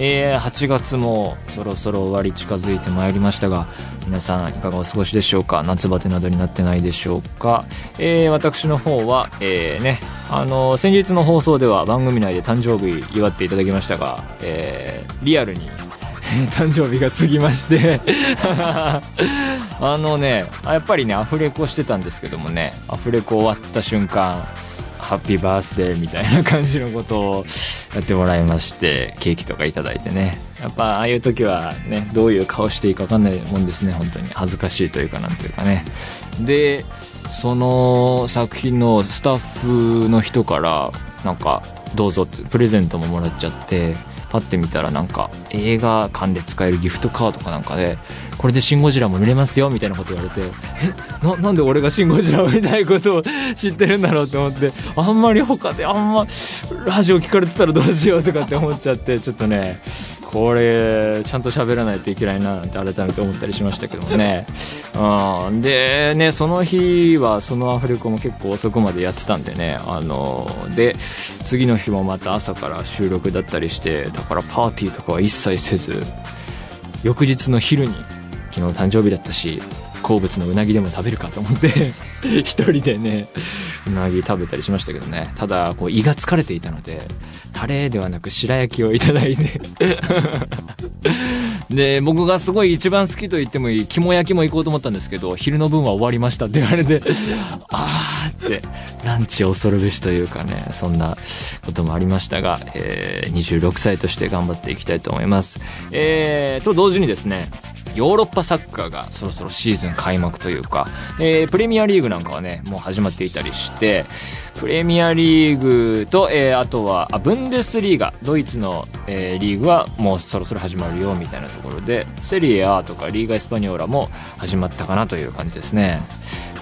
えー、8月もそろそろ終わり近づいてまいりましたが皆さんいかがお過ごしでしょうか？夏バテなどになってないでしょうか、えー、私の方は、えー、ねあの先日の放送では番組内で誕生日祝っていただきましたが、えー、リアルに 誕生日が過ぎまして あのねやっぱりねアフレコしてたんですけどもねアフレコ終わった瞬間ハッピーバースデーみたいな感じのことをやってもらいましてケーキとか頂いてね。やっぱああいう時はねどういう顔していいかわかんないもんですね。本当に。恥ずかしいというかなんというかね。でその作品のスタッフの人からなんかどうぞってプレゼントももらっちゃってパッて見たらなんか映画館で使えるギフトカードかなんかでこれでシン・ゴジラも見れますよみたいなこと言われてえななんで俺がシン・ゴジラを見たいことを知ってるんだろうと思ってあんまり他であんまラジオ聞かれてたらどうしようとかって思っちゃってちょっとねこれちゃんと喋らないといけないなって改めて思ったりしましたけどもね、うん、でねその日はそのアフレコも結構遅くまでやってたんでね。あので次の日もまた朝から収録だったりしてだからパーティーとかは一切せず翌日の昼に昨日誕生日だったし好物のうなぎでも食べるかと思って。一人でね。うなぎ食べたりしましたけどね。ただこう胃が疲れていたのでタレではなく白焼きをいただいて。で僕がすごい一番好きと言ってもいい肝焼きも行こうと思ったんですけど昼の分は終わりましたって言われて あーってランチ恐るべしというかねそんなこともありましたが、えー、26歳として頑張っていきたいと思います。えー、と同時にですねヨーロッパサッカーがそろそろシーズン開幕というか、えー、プレミアリーグなんかはね、もう始まっていたりして、プレミアリーグと、えー、あとは、あ、ブンデスリーガ、ドイツの、えー、リーグはもうそろそろ始まるよ、みたいなところで、セリエ A とかリーガエスパニョーラも始まったかなという感じですね。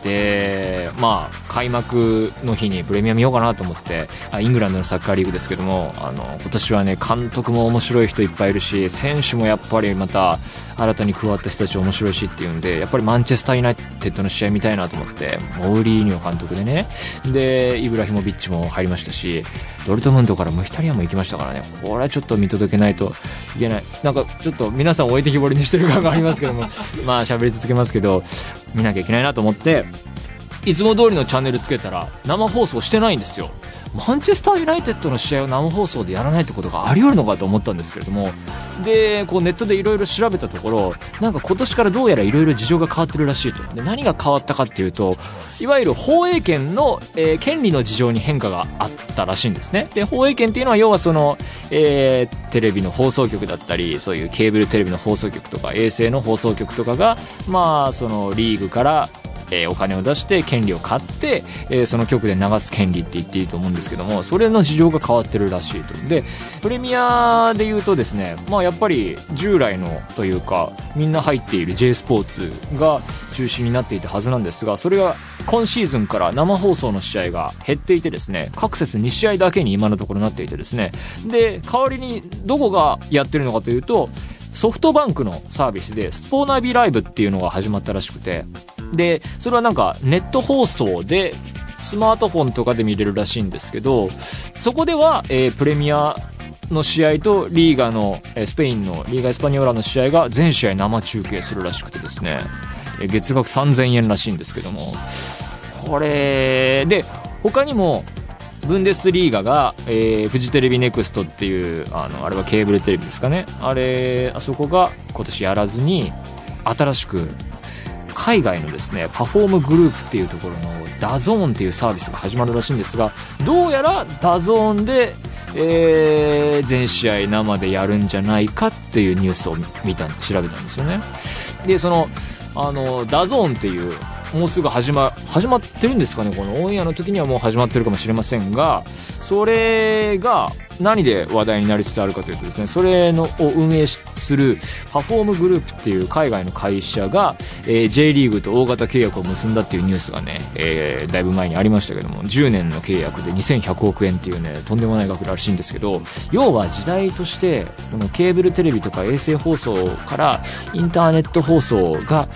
で、まあ、開幕の日にプレミア見ようかなと思って、あイングランドのサッカーリーグですけども、あの、今年はね、監督も面白い人いっぱいいるし、選手もやっぱりまた、新たに加わった人たち面白いしっていうんで、やっぱりマンチェスターユナイテッドの試合見たいなと思って、モーリーニョ監督でね、で、イブラヒモビッチも入りましたし、ドルトムントからムヒタリアも行きましたからね、これはちょっと見届けないといけない。なんかちょっと皆さん置いてきぼりにしてる感がありますけども、まあ喋り続けますけど、見なきゃいけないなと思って、いつも通りのチャンネルつけたら生放送してないんですよ。マンチェスターユナイテッドの試合を生放送でやらないってことがあり得るのかと思ったんですけれどもでこうネットでいろいろ調べたところなんか今年からどうやらいろいろ事情が変わってるらしいと。で何が変わったかっていうといわゆる放映権の、えー、権利の事情に変化があったらしいんですね。で放映権っていうのは要はその、えー、テレビの放送局だったりそういうケーブルテレビの放送局とか衛星の放送局とかがまあそのリーグからえー、お金を出して権利を買って、えー、その曲で流す権利って言っていいと思うんですけどもそれの事情が変わってるらしいと。でプレミアで言うとですねまあやっぱり従来のというかみんな入っている J スポーツが中心になっていたはずなんですがそれが今シーズンから生放送の試合が減っていてですね各節2試合だけに今のところなっていてですね。で代わりにどこがやってるのかというとソフトバンクのサービスでスポーナビライブっていうのが始まったらしくてでそれはなんかネット放送でスマートフォンとかで見れるらしいんですけどそこでは、えー、プレミアの試合とリーガの、え、スペインのリーガ・エスパニョーラの試合が全試合生中継するらしくてですね、え、月額3000円らしいんですけども。これで他にもブンデスリーガが、えー、フジテレビネクストっていうあのあれはケーブルテレビですかね。あれあそこが今年やらずに新しく海外のですね Perform Group っていうところのダゾーンっていうサービスが始まるらしいんですがどうやら DAZN で、えー、全試合生でやるんじゃないかっていうニュースを見た調べたんですよね。でそのあの DAZN っていうもうすぐ始ま始まってるんですかねこのオンエアの時にはもう始まってるかもしれませんがそれが何で話題になりつつあるかというとですねそれのを運営するパフォームグループっていう海外の会社が、えー J リーグと大型契約を結んだっていうニュースがね、えーだいぶ前にありましたけども10年の契約で2100億円っていうねとんでもない額らしいんですけど要は時代としてこのケーブルテレビとか衛星放送からインターネット放送が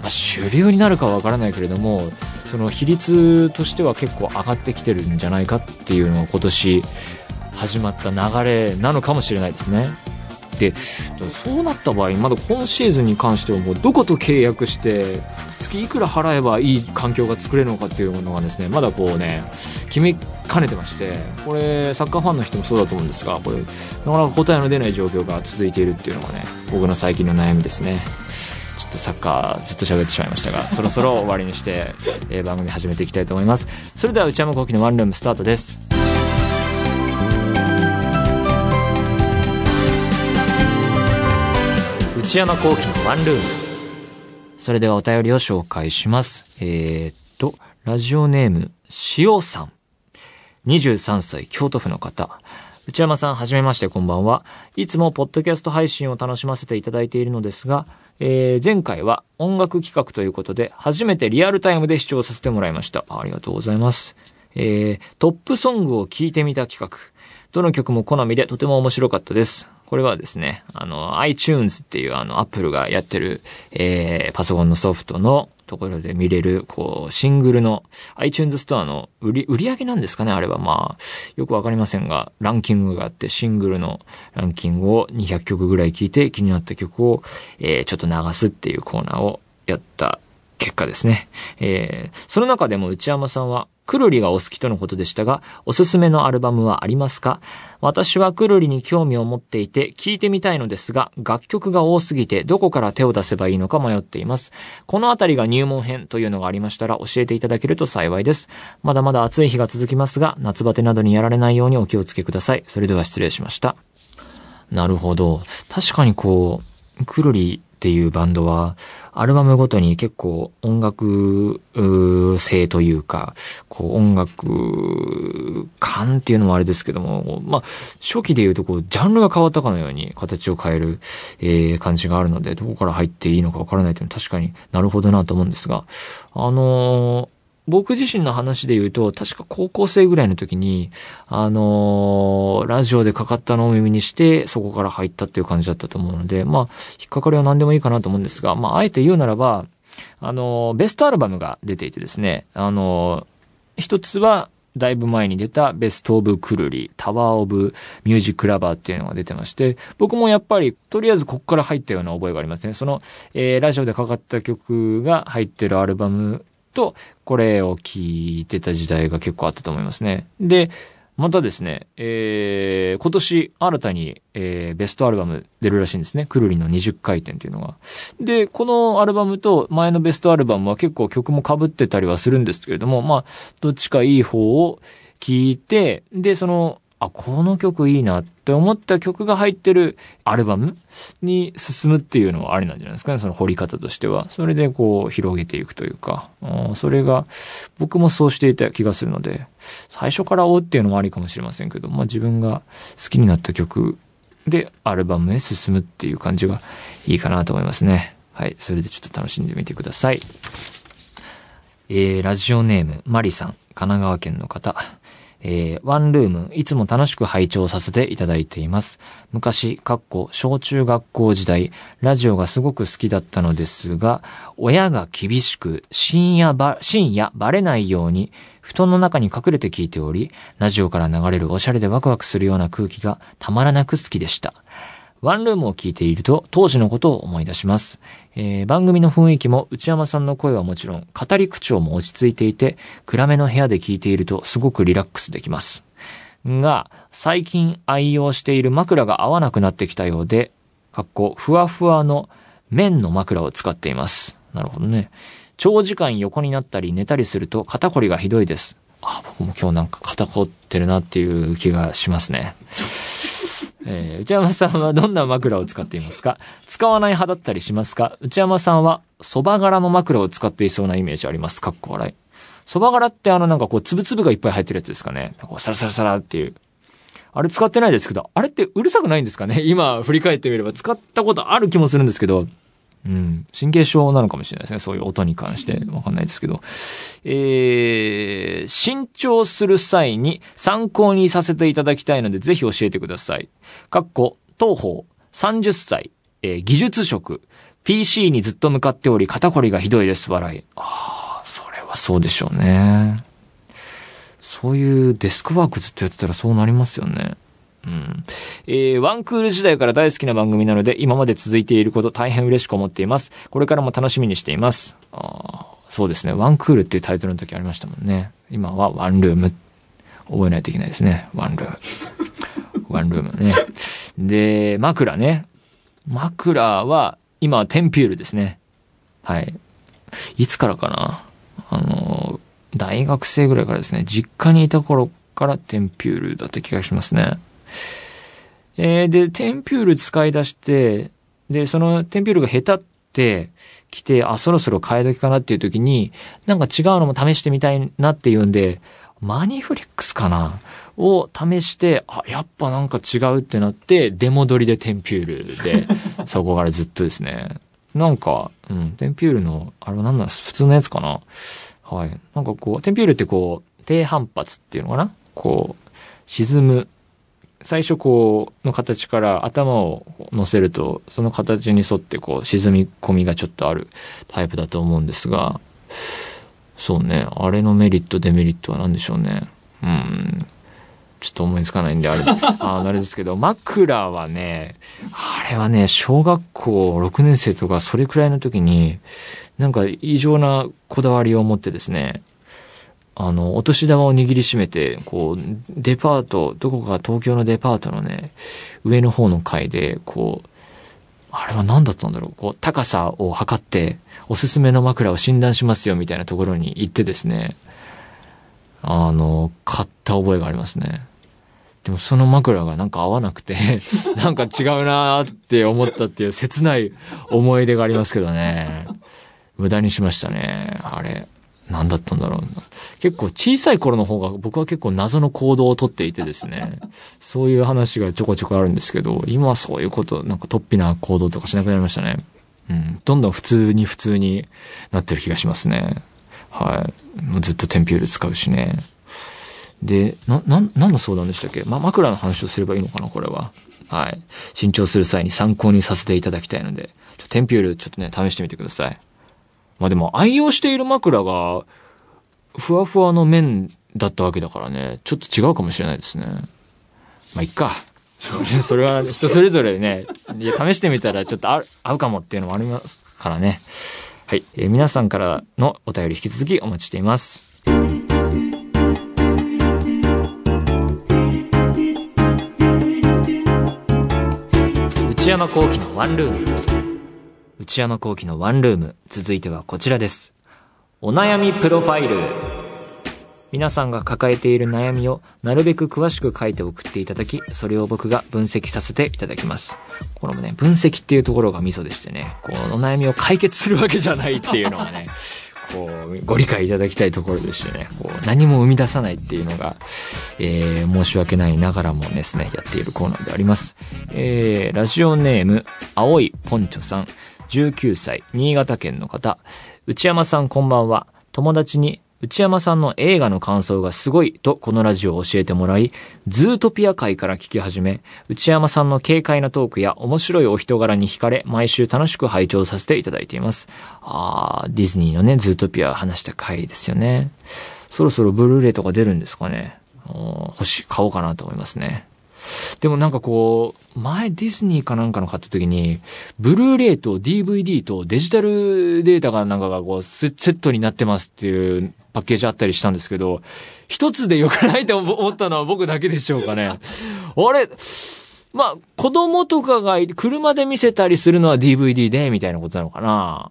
まあ、主流になるかはわからないけれどもその比率としては結構上がってきてるんじゃないかっていうのが今年始まった流れなのかもしれないですね。でそうなった場合まだ今シーズンに関してはもうどこと契約して月いくら払えばいい環境が作れるのかっていうのがですねまだこうね決めかねてましてこれサッカーファンの人もそうだと思うんですがこれなかなか答えの出ない状況が続いているっていうのがね僕の最近の悩みですね。ちょっとサッカーずっと喋ってしまいましたが そろそろ終わりにして、えー番組始めていきたいと思います。それでは内山聖輝のワンルームスタートです。内山聖輝のワンルーム。それではお便りを紹介します。えー、っとラジオネーム塩さん。23歳京都府の方。内山さん、はじめまして、こんばんは。いつもポッドキャスト配信を楽しませていただいているのですが、えー前回は音楽企画ということで、初めてリアルタイムで視聴させてもらいました。ありがとうございます。えートップソングを聴いてみた企画。どの曲も好みでとても面白かったです。これはですね、あの、iTunes っていうあの、Apple がやってる、えーパソコンのソフトのところで見れる、こう、シングルの iTunes ストアの売り、売り上げなんですかねあれはまあ、よくわかりませんが、ランキングがあって、シングルのランキングを200曲ぐらい聴いて気になった曲を、えーちょっと流すっていうコーナーをやった結果ですね。えーその中でも内山さんは、くるりがお好きとのことでしたが、おすすめのアルバムはありますか？私はくるりに興味を持っていて、聴いてみたいのですが、楽曲が多すぎて、どこから手を出せばいいのか迷っています。このあたりが入門編というのがありましたら、教えていただけると幸いです。まだまだ暑い日が続きますが、夏バテなどにやられないようにお気をつけください。それでは失礼しました。なるほど。確かにこう、くるりっていうバンドは、アルバムごとに結構音楽性というか、こう音楽感っていうのもあれですけども、まあ、初期で言うとこう、ジャンルが変わったかのように形を変える、えー感じがあるので、どこから入っていいのかわからないというのは確かになるほどなと思うんですが、あのー僕自身の話で言うと、確か高校生ぐらいの時に、あのーラジオでかかったのを耳にして、そこから入ったっていう感じだったと思うので、まあ、引っかかりは何でもいいかなと思うんですが、まあ、あえて言うならば、あのーベストアルバムが出ていてですね、あのー一つは、だいぶ前に出たベストオブクルリ、タワーオブミュージックラバーっていうのが出てまして、僕もやっぱり、とりあえずここから入ったような覚えがありますね。その、えーラジオでかかった曲が入ってるアルバムと、これを聴いてた時代が結構あったと思いますね。で、またですね、えー今年新たに、えーベストアルバム出るらしいんですね。くるりの20回転っていうのが。で、このアルバムと前のベストアルバムは結構曲も被ってたりはするんですけれども、まあ、どっちかいい方を聴いて、で、その、あ、この曲いいなって思った曲が入ってるアルバムに進むっていうのはありなんじゃないですかね。その掘り方としては。それでこう広げていくというか、うんそれが僕もそうしていた気がするので、最初から追うっていうのもありかもしれませんけど、まあ自分が好きになった曲でアルバムへ進むっていう感じがいいかなと思いますね。はい。それでちょっと楽しんでみてください。えー、ラジオネーム、マリさん、神奈川県の方。えー、ワンルーム、いつも楽しく拝聴させていただいています。昔、かっこ、小中学校時代、ラジオがすごく好きだったのですが、親が厳しく、深夜ば、深夜バレないように、布団の中に隠れて聞いており、ラジオから流れるおしゃれでワクワクするような空気がたまらなく好きでした。ワンルームを聞いていると当時のことを思い出します。えー番組の雰囲気も内山さんの声はもちろん語り口調も落ち着いていて暗めの部屋で聞いているとすごくリラックスできます。が、最近愛用している枕が合わなくなってきたようで、かっこふわふわの綿の枕を使っています。なるほどね。長時間横になったり寝たりすると肩こりがひどいです。あ、僕も今日なんか肩こってるなっていう気がしますね。えー内山さんはどんな枕を使っていますか？使わない派だったりしますか？内山さんは蕎麦柄の枕を使っていそうなイメージあります。かっこ笑い。蕎麦柄ってあのなんかこう、つぶつぶがいっぱい入ってるやつですかね。こうサラサラサラっていう。あれ使ってないですけど、あれってうるさくないんですかね？今振り返ってみれば使ったことある気もするんですけど、うん。神経症なのかもしれないですね。そういう音に関して。わかんないですけど。えー、新調する際に参考にさせていただきたいので、ぜひ教えてください。かっこ、東方、30歳、えー技術職、PC にずっと向かっており、肩こりがひどいです。笑い。ああ、それはそうでしょうね。そういうデスクワークずっとやってたらそうなりますよね。うん。えー、ワンクール時代から大好きな番組なので、今まで続いていること大変嬉しく思っています。これからも楽しみにしています。あそうですね。ワンクールっていうタイトルの時ありましたもんね。今はワンルーム。覚えないといけないですね。ワンルーム。ワンルームね。で、枕ね。枕は、今はテンピュールですね。はい。いつからかなあの、大学生ぐらいからですね、実家にいた頃からテンピュールだった気がしますね。えーで、テンピュール使い出して、で、そのテンピュールが下手ってきて、あ、そろそろ替え時かなっていう時に、なんか違うのも試してみたいなっていうんで、マニフリックスかな？を試して、あ、やっぱなんか違うってなって、出戻りでテンピュールで、そこからずっとですね。なんか、うん、テンピュールの、あれは何なん普通のやつかな？はい。なんかこう、テンピュールってこう、低反発っていうのかな？こう、沈む。最初こう、の形から頭を乗せると、その形に沿ってこう、沈み込みがちょっとあるタイプだと思うんですが、そうね、あれのメリット、デメリットは何でしょうね。うん。ちょっと思いつかないんで、あれ、ああれですけど、枕はね、あれはね、小学校6年生とかそれくらいの時に、なんか異常なこだわりを持ってですね、あの、お年玉を握りしめて、こう、デパート、どこか東京のデパートのね、上の方の階で、こう、あれは何だったんだろう、こう、高さを測って、おすすめの枕を診断しますよ、みたいなところに行ってですね、あの、買った覚えがありますね。でもその枕がなんか合わなくて、なんか違うなーって思ったっていう切ない思い出がありますけどね。無駄にしましたね。あれ。何だったんだろうな。結構小さい頃の方が僕は結構謎の行動をとっていてですね。そういう話がちょこちょこあるんですけど、今はそういうこと、なんか突飛な行動とかしなくなりましたね。うん。どんどん普通に普通になってる気がしますね。はい。もうずっとテンピュール使うしね。で、な、な、何の相談でしたっけ？ま、枕の話をすればいいのかなこれは。はい。新調する際に参考にさせていただきたいので、ちょテンピュールちょっとね、試してみてください。まあでも、愛用している枕が、ふわふわの面だったわけだからね、ちょっと違うかもしれないですね。まあ、いっか。それは人それぞれね、いや、試してみたらちょっと合うかもっていうのもありますからね。はい。えー皆さんからのお便り引き続きお待ちしています。内山幸喜のワンルーム。内山幸喜のワンルーム。続いてはこちらです。お悩みプロファイル。皆さんが抱えている悩みをなるべく詳しく書いて送っていただき、それを僕が分析させていただきます。このね、分析っていうところがミソでしてね、こう、お悩みを解決するわけじゃないっていうのがね、こう、ご理解いただきたいところでしてね、こう、何も生み出さないっていうのが、えー、申し訳ないながらもですね、やっているコーナーであります。えー、ラジオネーム、青いポンチョさん、19歳、新潟県の方、内山さんこんばんは。友達に、内山さんの映画の感想がすごいとこのラジオを教えてもらい、ズートピア界から聞き始め、内山さんの軽快なトークや面白いお人柄に惹かれ、毎週楽しく拝聴させていただいています。あー、ディズニーのね、ズートピア話した回ですよね。そろそろブルーレイとか出るんですかね。欲しい、買おうかなと思いますね。でもなんかこう、前ディズニーかなんかの買った時に、ブルーレイと DVD とデジタルデータがなんかがこうセットになってますっていうパッケージあったりしたんですけど、一つでよくないと思ったのは僕だけでしょうかね。あれ、まあ、子供とかが車で見せたりするのは DVD で、みたいなことなのかな。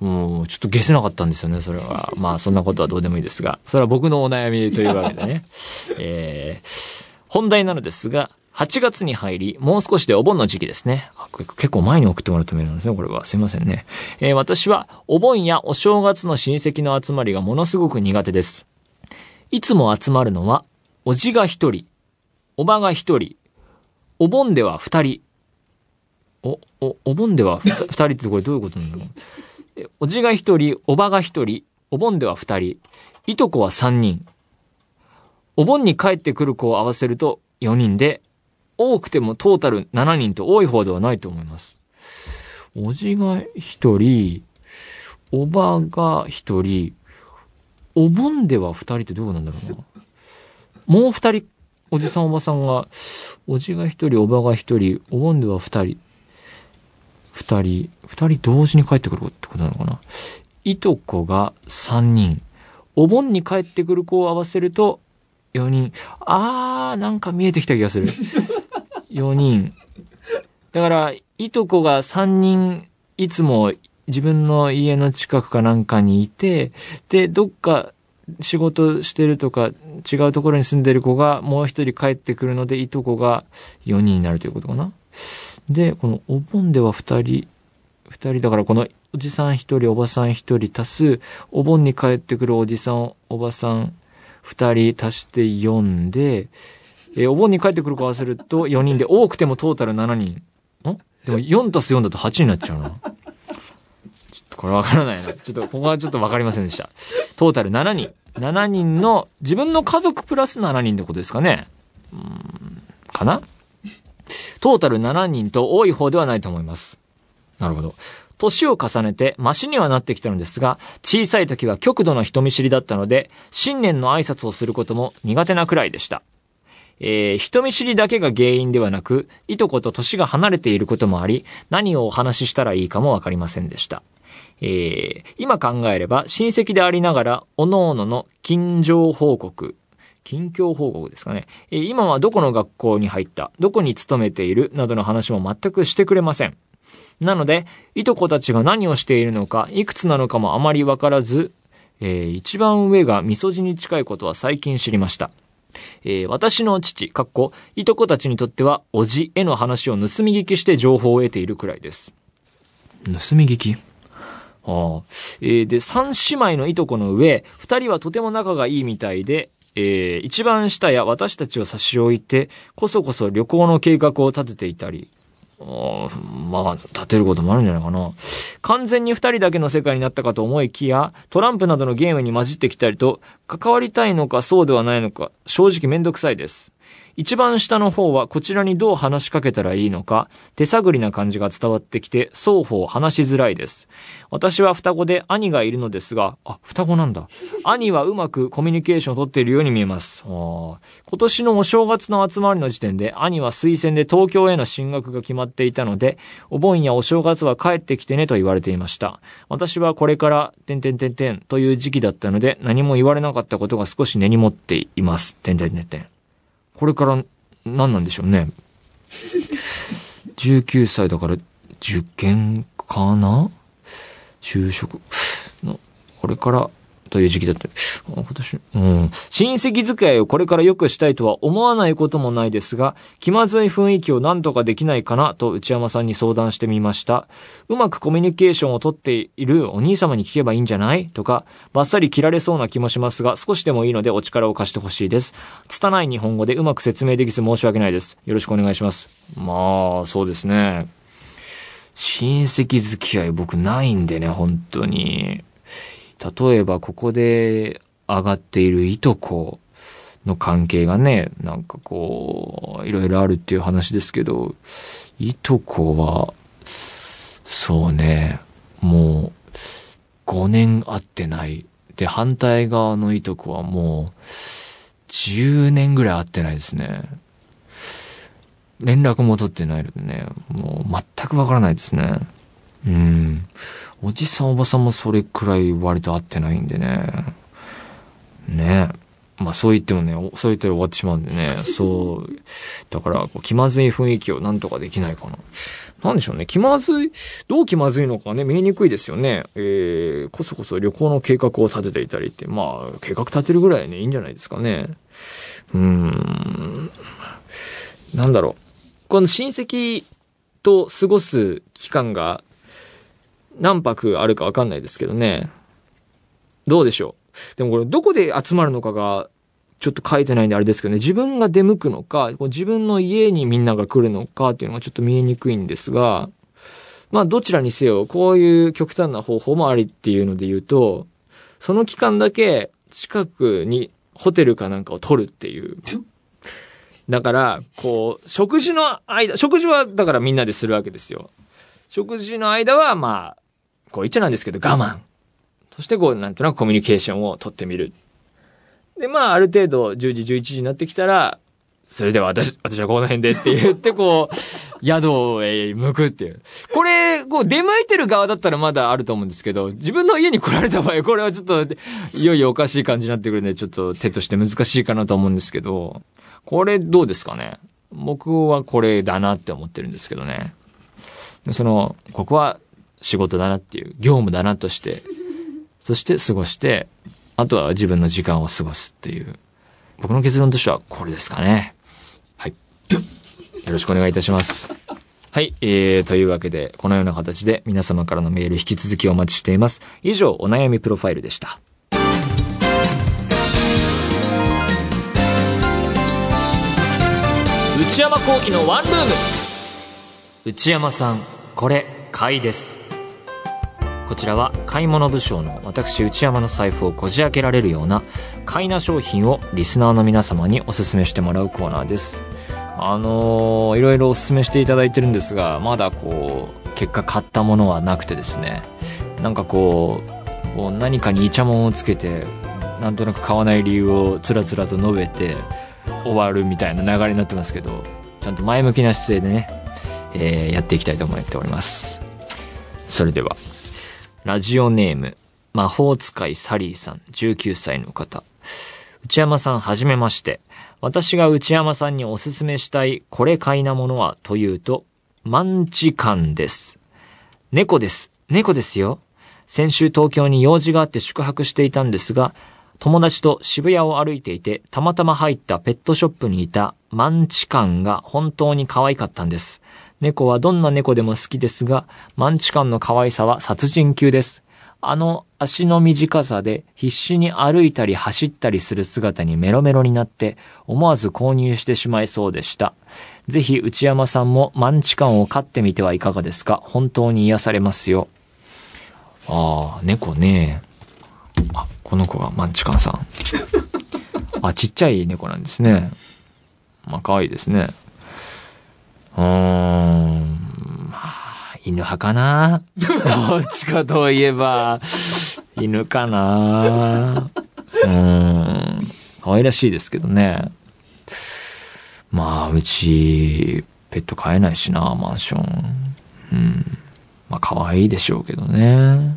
うん、ちょっと消せなかったんですよね、それは。まあ、そんなことはどうでもいいですが。それは僕のお悩みというわけでね。えー、本題なのですが、8月に入り、もう少しでお盆の時期ですね。結構前に送ってもらったメールなんですね、これは。すいませんね。えー、私は、お盆やお正月の親戚の集まりがものすごく苦手です。いつも集まるのは、おじが一人、おばが一人、お盆では二人。お、お、お盆では二人ってこれどういうことなんだろう。おじが一人、おばが一人、お盆では二人、いとこは三人。お盆に帰ってくる子を合わせると4人で多くてもトータル7人と多い方ではないと思います。おじが1人、おばが1人、お盆では2人ってどうなんだろうな。もう2人、おじさんおばさんが、おじが1人、おばが1人、お盆では2人、2人、2人同時に帰ってくるってことなのかな。いとこが3人。お盆に帰ってくる子を合わせると4人。あー、なんか見えてきた気がする。4人。だから、いとこが3人、いつも自分の家の近くかなんかにいて、で、どっか仕事してるとか、違うところに住んでる子がもう一人帰ってくるので、いとこが4人になるということかな。で、このお盆では2人、2人だからこのおじさん1人、おばさん1人足す、お盆に帰ってくるおじさん、おばさん2人足して4で、えー、お盆に帰ってくる子合わせると4人で、多くてもトータル7人。ん？でも4足す4だと8になっちゃうな。ちょっとこれわからないな。ちょっと、ここはちょっとわかりませんでした。トータル7人。7人の、自分の家族プラス7人ってことですかね。うん、かな？トータル7人と多い方ではないと思います。なるほど。年を重ねてマシにはなってきたのですが、小さい時は極度の人見知りだったので、新年の挨拶をすることも苦手なくらいでした。えー、人見知りだけが原因ではなく、いとこと年が離れていることもあり、何をお話ししたらいいかもわかりませんでした。えー、今考えれば親戚でありながら、各々の近所報告、近況報告ですかね。え、今はどこの学校に入った、どこに勤めている、などの話も全くしてくれません。なので、いとこたちが何をしているのか、いくつなのかもあまりわからず、えー、一番上が味噌汁に近いことは最近知りました。えー、私の父、かっこ、いとこたちにとっては、おじへの話を盗み聞きして情報を得ているくらいです。盗み聞き？ああ。えー、で、三姉妹のいとこの上、二人はとても仲がいいみたいで、えー、一番下や私たちを差し置いて、こそこそ旅行の計画を立てていたり、まあ、立てることもあるんじゃないかな。完全に二人だけの世界になったかと思いきや、トランプなどのゲームに混じってきたりと、関わりたいのかそうではないのか、正直めんどくさいです。一番下の方はこちらにどう話しかけたらいいのか、手探りな感じが伝わってきて、双方話しづらいです。私は双子で兄がいるのですが、あ、双子なんだ。兄はうまくコミュニケーションを取っているように見えます。今年のお正月の集まりの時点で、兄は推薦で東京への進学が決まっていたので、お盆やお正月は帰ってきてねと言われていました。私はこれから、てんてんてんてんという時期だったので、何も言われなかったことが少し根に持っています。てんてんてんてん。これから何なんでしょうね。19歳だから受験かな？就職？これからという時期だった。今年、うん。親戚付き合いをこれから良くしたいとは思わないこともないですが、気まずい雰囲気を何とかできないかなと内山さんに相談してみました。うまくコミュニケーションをとっているお兄様に聞けばいいんじゃない？とか、バッサリ切られそうな気もしますが、少しでもいいのでお力を貸してほしいです。拙い日本語でうまく説明できず申し訳ないです。よろしくお願いします。まあ、そうですね。親戚付き合い僕ないんでね、本当に。例えばここで上がっているいとこの関係がね、なんかこう、いろいろあるっていう話ですけど、いとこは、そうね、もう、5年会ってない。で、反対側のいとこはもう、10年ぐらい会ってないですね。連絡も取ってないのでね、もう全くわからないですね。うん。おじさんおばさんもそれくらい割と合ってないんでね。ねまあそう言ってもね、そう言ったら終わってしまうんでね。そう。だから、気まずい雰囲気をなんとかできないかな。なんでしょうね。気まずい、どう気まずいのかね、見えにくいですよね。えー、こそこそ旅行の計画を立てていたりって、まあ、計画立てるぐらいね、いいんじゃないですかね。うーん。なんだろう。この親戚と過ごす期間が何泊あるかわかんないですけどね。どうでしょう。でもこれどこで集まるのかがちょっと書いてないんであれですけどね、自分が出向くのか、自分の家にみんなが来るのかっていうのがちょっと見えにくいんですが、まあどちらにせよ、こういう極端な方法もありっていうので言うと、その期間だけ近くにホテルかなんかを取るっていう。だから、こう、食事の間、食事はだからみんなでするわけですよ。食事の間は、まあ、こう言っちゃなんですけど我慢。そしてこう、なんとなくコミュニケーションを取ってみる。で、まあ、ある程度、10時、11時になってきたら、それでは私、私はこの辺でって言って、こう、宿へ向くっていう。これ、こう、出向いてる側だったらまだあると思うんですけど、自分の家に来られた場合、これはちょっと、いよいよおかしい感じになってくるんで、ちょっと手として難しいかなと思うんですけど、これどうですかね？僕はこれだなって思ってるんですけどね。その、ここは仕事だなっていう、業務だなとして、そして過ごして、あとは自分の時間を過ごすっていう。僕の結論としてはこれですかね。はい。よろしくお願いいたします。はい。えー、というわけで、このような形で皆様からのメール引き続きお待ちしています。以上、お悩みプロファイルでした。内山幸喜のワンルーム内山さん、これ、買いです。こちらは買い物部署の私内山の財布をこじ開けられるような買いな商品をリスナーの皆様におすすめしてもらうコーナーです。あのー、いろいろおすすめしていただいてるんですがまだこう結果買ったものはなくてですね。なんかこうこう何かにイチャモンをつけてなんとなく買わない理由をつらつらと述べて終わるみたいな流れになってますけどちゃんと前向きな姿勢でね、えー、やっていきたいと思っております。それでは。ラジオネーム、魔法使いサリーさん、19歳の方。内山さん、はじめまして。私が内山さんにおすすめしたい、これ買いなものは、というと、マンチカンです。猫です。猫ですよ。先週東京に用事があって宿泊していたんですが、友達と渋谷を歩いていて、たまたま入ったペットショップにいたマンチカンが本当に可愛かったんです。猫はどんな猫でも好きですが、マンチカンの可愛さは殺人級です。あの足の短さで必死に歩いたり走ったりする姿にメロメロになって思わず購入してしまいそうでした。ぜひ内山さんもマンチカンを飼ってみてはいかがですか？本当に癒されますよ。ああ、猫ね。あ、この子がマンチカンさん。あ、ちっちゃい猫なんですね。まあ、可愛いですね。うん、まあ、犬派かなどっちかといえば、犬かなうん、可愛らしいですけどね。まあ、うち、ペット飼えないしな、マンション。うん。まあ、可愛いでしょうけどね。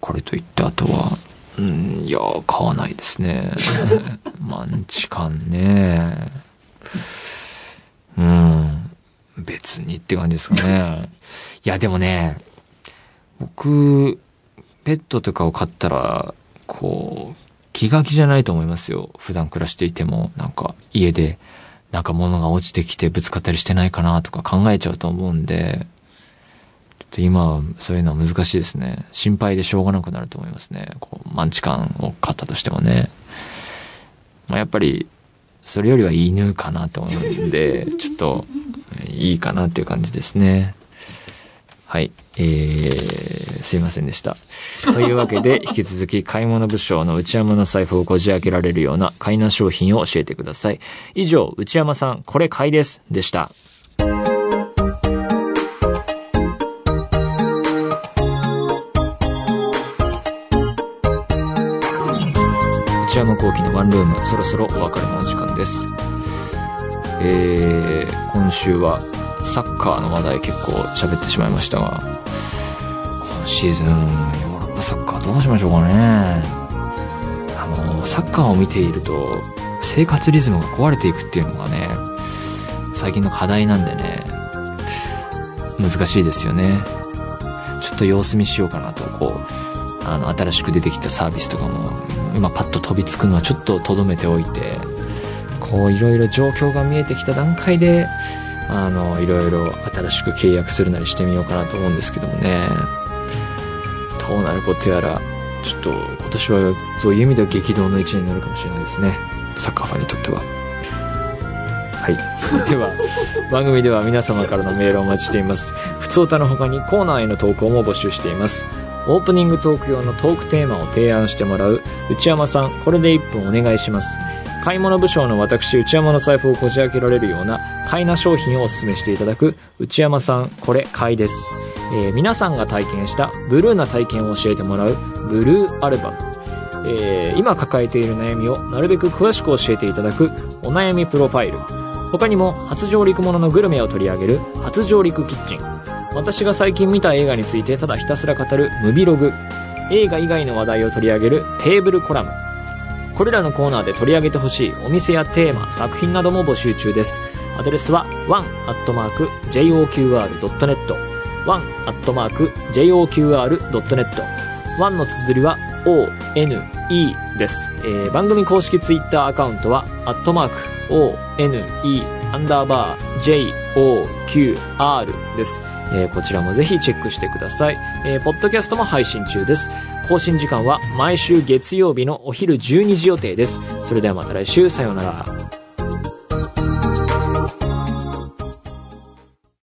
これといってあとは、うん、いや、買わないですね。マンチカンね。うん。別にって感じですかね。いや、でもね、僕、ペットとかを飼ったら、こう、気が気じゃないと思いますよ。普段暮らしていても、なんか家で、なんか物が落ちてきてぶつかったりしてないかなとか考えちゃうと思うんで、ちょっと今はそういうのは難しいですね。心配でしょうがなくなると思いますね。こう、マンチカンを飼ったとしてもね。まあ、やっぱり、それよりは犬かなと思うんで、ちょっといいかなっていう感じですね。はい。えー、すいませんでした。というわけで、引き続き買い物部署の内山の財布をこじ開けられるような買いな商品を教えてください。以上、内山さん、これ買いです。でした。ワンルーム、そろそろお別れのお時間です。えー、今週はサッカーの話題結構喋ってしまいましたが、今シーズン、ヨーロッパサッカーどうしましょうかね。あの、サッカーを見ていると、生活リズムが壊れていくっていうのがね、最近の課題なんでね、難しいですよね。ちょっと様子見しようかなと、こう、あの、新しく出てきたサービスとかも、今パッと飛びつくのはちょっと留めておいて、こういろいろ状況が見えてきた段階で、あの、いろいろ新しく契約するなりしてみようかなと思うんですけどもね。どうなることやら、ちょっと今年はそういう意味では激動の一年になるかもしれないですね。サッカーファンにとっては。はい。では、番組では皆様からのメールをお待ちしています。普通歌の他にコーナーへの投稿も募集しています。オープニングトーク用のトークテーマを提案してもらう内山さん、これで1分お願いします。買い物部将の私内山の財布をこじ開けられるような買いな商品をお勧めしていただく内山さん、これ買いです。えー皆さんが体験したブルーな体験を教えてもらうブルーアルバム。えー今抱えている悩みをなるべく詳しく教えていただくお悩みプロファイル。他にも初上陸もののグルメを取り上げる初上陸キッチン。私が最近見た映画についてただひたすら語るムビログ。映画以外の話題を取り上げるテーブルコラム。これらのコーナーで取り上げてほしいお店やテーマ、作品なども募集中です。アドレスは one.joqr.net one.joqr.net ワンの綴りは one です。えー番組公式ツイッターアカウントは、アットマーク one アンダーバー joqr です。えーこちらもぜひチェックしてください。えーポッドキャストも配信中です。更新時間は毎週月曜日のお昼12時予定です。それではまた来週、さようなら。